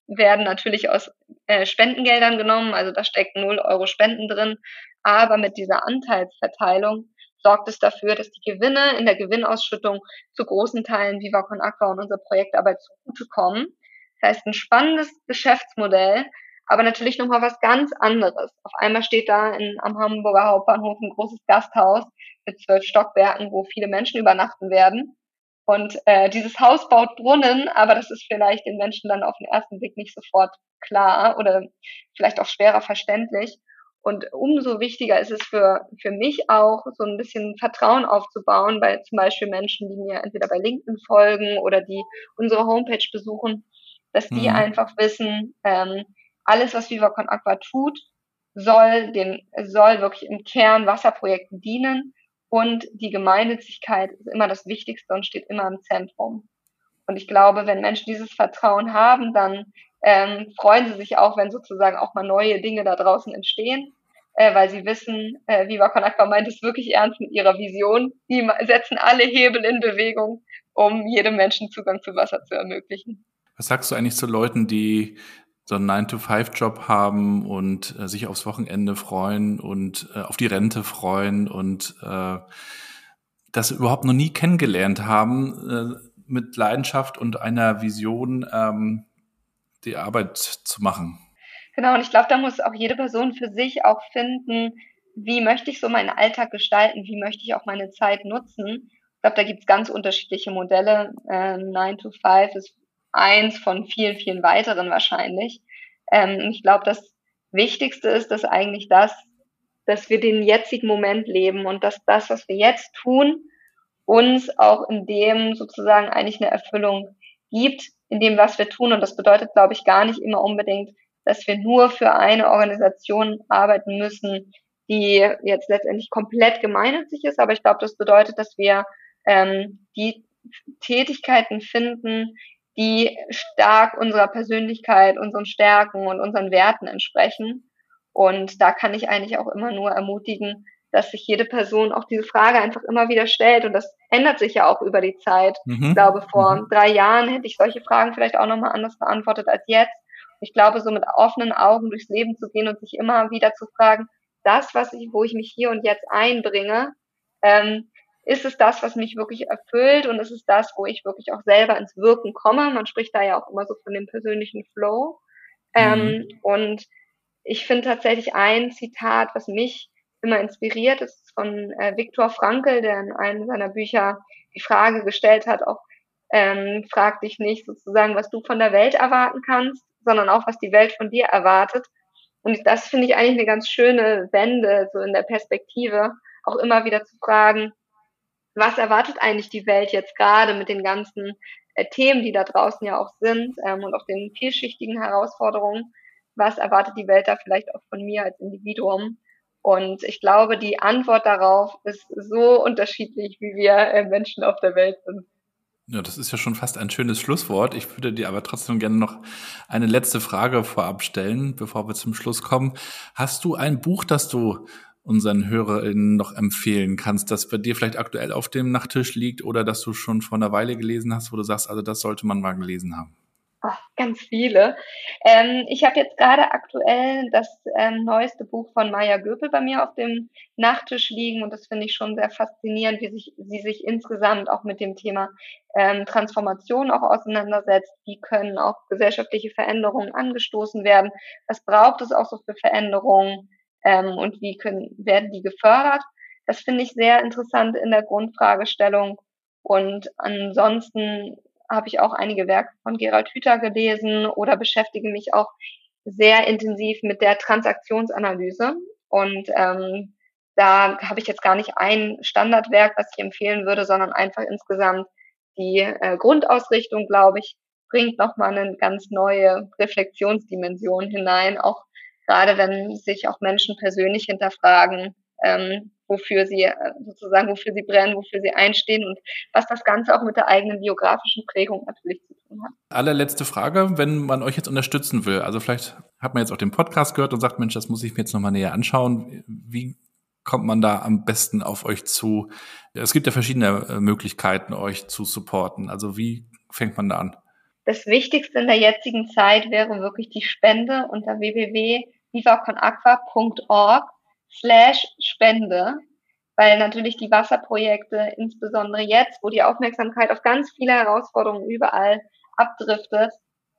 werden natürlich aus äh, Spendengeldern genommen, also da stecken 0 Euro Spenden drin. Aber mit dieser Anteilsverteilung sorgt es dafür, dass die Gewinne in der Gewinnausschüttung zu großen Teilen Viva Con Aqua und unserer Projektarbeit zugutekommen. Das heißt, ein spannendes Geschäftsmodell, aber natürlich nochmal was ganz anderes. Auf einmal steht da in, am Hamburger Hauptbahnhof ein großes Gasthaus mit zwölf Stockwerken, wo viele Menschen übernachten werden. Und äh, dieses Haus baut Brunnen, aber das ist vielleicht den Menschen dann auf den ersten Blick nicht sofort klar oder vielleicht auch schwerer verständlich. Und umso wichtiger ist es für, für mich auch, so ein bisschen Vertrauen aufzubauen bei zum Beispiel Menschen, die mir entweder bei LinkedIn folgen oder die unsere Homepage besuchen, dass die mhm. einfach wissen, ähm, alles, was Viva Con Aqua tut, soll den, soll wirklich im Kern Wasserprojekten dienen und die Gemeinnützigkeit ist immer das Wichtigste und steht immer im Zentrum. Und ich glaube, wenn Menschen dieses Vertrauen haben, dann ähm, freuen sie sich auch, wenn sozusagen auch mal neue Dinge da draußen entstehen, äh, weil sie wissen, äh, Viva Con Aqua meint es wirklich ernst mit ihrer Vision. Die setzen alle Hebel in Bewegung, um jedem Menschen Zugang zu Wasser zu ermöglichen. Was sagst du eigentlich zu Leuten, die so einen 9-to-5-Job haben und äh, sich aufs Wochenende freuen und äh, auf die Rente freuen und äh, das überhaupt noch nie kennengelernt haben, äh, mit Leidenschaft und einer Vision ähm, die Arbeit zu machen? Genau, und ich glaube, da muss auch jede Person für sich auch finden, wie möchte ich so meinen Alltag gestalten, wie möchte ich auch meine Zeit nutzen. Ich glaube, da gibt es ganz unterschiedliche Modelle. Ähm, 9 to 5 ist eins von vielen, vielen weiteren wahrscheinlich. Ähm, ich glaube, das Wichtigste ist, dass eigentlich das, dass wir den jetzigen Moment leben und dass das, was wir jetzt tun, uns auch in dem sozusagen eigentlich eine Erfüllung gibt, in dem, was wir tun. Und das bedeutet, glaube ich, gar nicht immer unbedingt, dass wir nur für eine Organisation arbeiten müssen, die jetzt letztendlich komplett gemeinnützig ist. Aber ich glaube, das bedeutet, dass wir ähm, die Tätigkeiten finden, die stark unserer Persönlichkeit, unseren Stärken und unseren Werten entsprechen. Und da kann ich eigentlich auch immer nur ermutigen, dass sich jede Person auch diese Frage einfach immer wieder stellt. Und das ändert sich ja auch über die Zeit. Mhm. Ich glaube, vor mhm. drei Jahren hätte ich solche Fragen vielleicht auch nochmal anders beantwortet als jetzt. Ich glaube, so mit offenen Augen durchs Leben zu gehen und sich immer wieder zu fragen, das, was ich, wo ich mich hier und jetzt einbringe, ähm, ist es das, was mich wirklich erfüllt und ist es das, wo ich wirklich auch selber ins Wirken komme. Man spricht da ja auch immer so von dem persönlichen Flow. Ähm, mhm. Ähm, und ich finde tatsächlich ein Zitat, was mich immer inspiriert, ist von äh, Viktor Frankl, der in einem seiner Bücher die Frage gestellt hat, auch ähm, frag dich nicht sozusagen, was du von der Welt erwarten kannst, sondern auch, was die Welt von dir erwartet. Und das finde ich eigentlich eine ganz schöne Wende, so in der Perspektive, auch immer wieder zu fragen, was erwartet eigentlich die Welt jetzt gerade mit den ganzen äh, Themen, die da draußen ja auch sind ähm, und auch den vielschichtigen Herausforderungen. Was erwartet die Welt da vielleicht auch von mir als Individuum? Und ich glaube, die Antwort darauf ist so unterschiedlich, wie wir äh, Menschen auf der Welt sind. Ja, das ist ja schon fast ein schönes Schlusswort. Ich würde dir aber trotzdem gerne noch eine letzte Frage vorab stellen, bevor wir zum Schluss kommen. Hast du ein Buch, das du unseren HörerInnen noch empfehlen kannst, das bei dir vielleicht aktuell auf dem Nachttisch liegt oder das du schon vor einer Weile gelesen hast, wo du sagst, also das sollte man mal gelesen haben? Oh, ganz viele. Ähm, ich habe jetzt gerade aktuell das ähm, neueste Buch von Maya Göpel bei mir auf dem Nachttisch liegen und das finde ich schon sehr faszinierend, wie sich, sie sich insgesamt auch mit dem Thema ähm, Transformation auch auseinandersetzt. Wie können auch gesellschaftliche Veränderungen angestoßen werden? Was braucht es auch so für Veränderungen? Ähm, und wie können, werden die gefördert? Das finde ich sehr interessant in der Grundfragestellung. Und ansonsten habe ich auch einige Werke von Gerald Hüther gelesen oder beschäftige mich auch sehr intensiv mit der Transaktionsanalyse. Und ähm, da habe ich jetzt gar nicht ein Standardwerk, was ich empfehlen würde, sondern einfach insgesamt die äh, Grundausrichtung, glaube ich, bringt nochmal eine ganz neue Reflexionsdimension hinein, auch gerade wenn sich auch Menschen persönlich hinterfragen, ähm, wofür sie äh, sozusagen, wofür sie brennen, wofür sie einstehen und was das Ganze auch mit der eigenen biografischen Prägung natürlich zu tun hat. Allerletzte Frage, wenn man euch jetzt unterstützen will, also vielleicht hat man jetzt auch den Podcast gehört und sagt, Mensch, das muss ich mir jetzt nochmal näher anschauen. Wie kommt man da am besten auf euch zu? Es gibt ja verschiedene äh, Möglichkeiten, euch zu supporten. Also wie fängt man da an? Das Wichtigste in der jetzigen Zeit wäre wirklich die Spende unter www.vivaconaqua.org slash Spende, weil natürlich die Wasserprojekte, insbesondere jetzt, wo die Aufmerksamkeit auf ganz viele Herausforderungen überall abdriftet,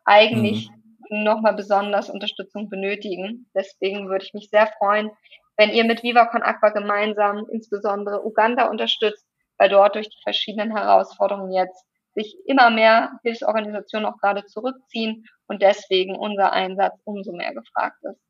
eigentlich mhm. nochmal besonders Unterstützung benötigen. Deswegen würde ich mich sehr freuen, wenn ihr mit Viva Con Aqua gemeinsam insbesondere Uganda unterstützt, weil dort durch die verschiedenen Herausforderungen jetzt sich immer mehr Hilfsorganisationen auch gerade zurückziehen und deswegen unser Einsatz umso mehr gefragt ist.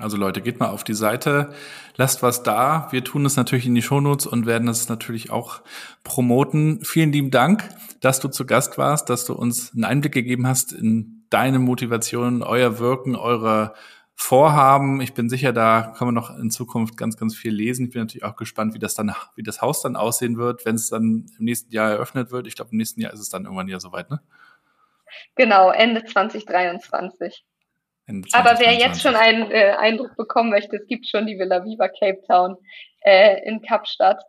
Also Leute, geht mal auf die Seite, lasst was da. Wir tun es natürlich in die Shownotes und werden es natürlich auch promoten. Vielen lieben Dank, dass du zu Gast warst, dass du uns einen Einblick gegeben hast in deine Motivation, euer Wirken, eure Vorhaben. Ich bin sicher, da kann man noch in Zukunft ganz, ganz viel lesen. Ich bin natürlich auch gespannt, wie das dann, wie das Haus dann aussehen wird, wenn es dann im nächsten Jahr eröffnet wird. Ich glaube, im nächsten Jahr ist es dann irgendwann ja soweit, ne? Genau, Ende 2023. Aber wer jetzt schon einen äh, Eindruck bekommen möchte, es gibt schon die Villa Viva Cape Town äh, in Kapstadt.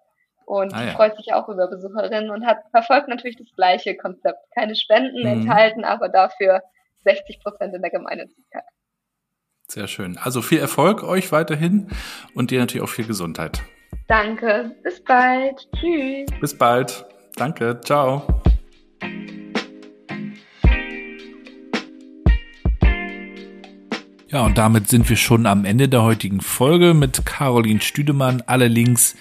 und ah, ja. freut sich auch über Besucherinnen und hat verfolgt natürlich das gleiche Konzept. Keine Spenden mhm. enthalten, aber dafür 60 Prozent in der Gemeinnützigkeit. Sehr schön. Also viel Erfolg euch weiterhin und dir natürlich auch viel Gesundheit. Danke. Bis bald. Tschüss. Bis bald. Danke. Ciao. Ja, und damit sind wir schon am Ende der heutigen Folge mit Caroline Stüdemann. Alle Links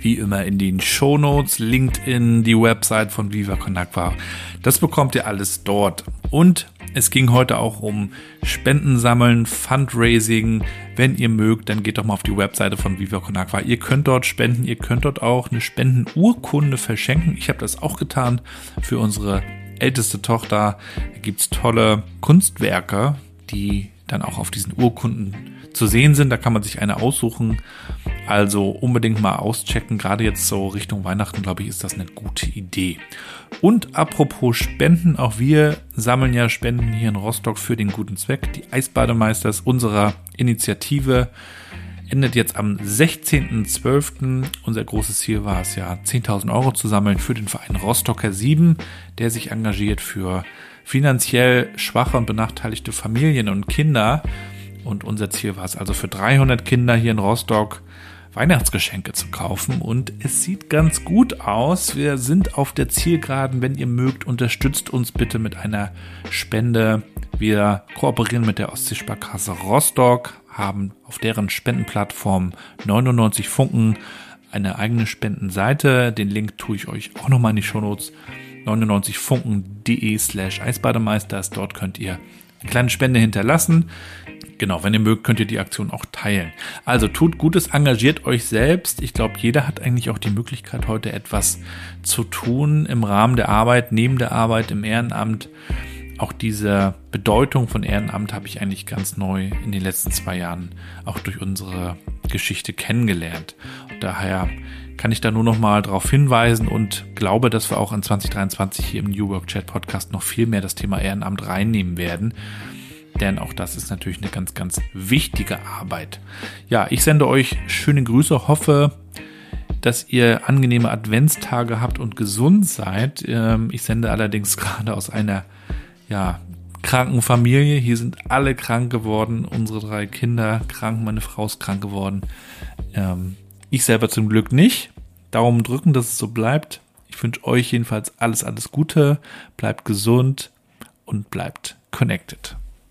wie immer in den Shownotes, LinkedIn, die Website von Viva Con Agua. Das bekommt ihr alles dort. Und es ging heute auch um Spenden sammeln, Fundraising. Wenn ihr mögt, dann geht doch mal auf die Webseite von Viva Con Agua. Ihr könnt dort spenden, ihr könnt dort auch eine Spendenurkunde verschenken. Ich habe das auch getan für unsere älteste Tochter. Da gibt's tolle Kunstwerke, die dann auch auf diesen Urkunden zu sehen sind. Da kann man sich eine aussuchen. Also unbedingt mal auschecken. Gerade jetzt so Richtung Weihnachten, glaube ich, ist das eine gute Idee. Und apropos Spenden, auch wir sammeln ja Spenden hier in Rostock für den guten Zweck. Die Eisbademeisters unserer Initiative endet jetzt am 16.12. Unser großes Ziel war es ja, 10.000 Euro zu sammeln für den Verein Rostocker 7, der sich engagiert für finanziell schwache und benachteiligte Familien und Kinder. Und unser Ziel war es also für 300 Kinder hier in Rostock Weihnachtsgeschenke zu kaufen. Und es sieht ganz gut aus. Wir sind auf der Zielgeraden. Wenn ihr mögt, unterstützt uns bitte mit einer Spende. Wir kooperieren mit der Ostseesparkasse Rostock, haben auf deren Spendenplattform 99 Funken eine eigene Spendenseite. Den Link tue ich euch auch nochmal in die Shownotes. 99funken.de slash Eisbademeisters. Dort könnt ihr eine kleine Spende hinterlassen. Genau, wenn ihr mögt, könnt ihr die Aktion auch teilen. Also tut Gutes, engagiert euch selbst. Ich glaube, jeder hat eigentlich auch die Möglichkeit, heute etwas zu tun im Rahmen der Arbeit, neben der Arbeit, im Ehrenamt. Auch diese Bedeutung von Ehrenamt habe ich eigentlich ganz neu in den letzten zwei Jahren auch durch unsere Geschichte kennengelernt. Und daher kann ich da nur noch mal darauf hinweisen und glaube, dass wir auch in 2023 hier im New Work Chat Podcast noch viel mehr das Thema Ehrenamt reinnehmen werden. Denn auch das ist natürlich eine ganz, ganz wichtige Arbeit. Ja, ich sende euch schöne Grüße, hoffe, dass ihr angenehme Adventstage habt und gesund seid. Ähm, ich sende allerdings gerade aus einer, ja, kranken Familie. Hier sind alle krank geworden, unsere drei Kinder krank, meine Frau ist krank geworden. Ähm, ich selber zum Glück nicht. Daumen drücken, dass es so bleibt. Ich wünsche euch jedenfalls alles, alles Gute. Bleibt gesund und bleibt connected.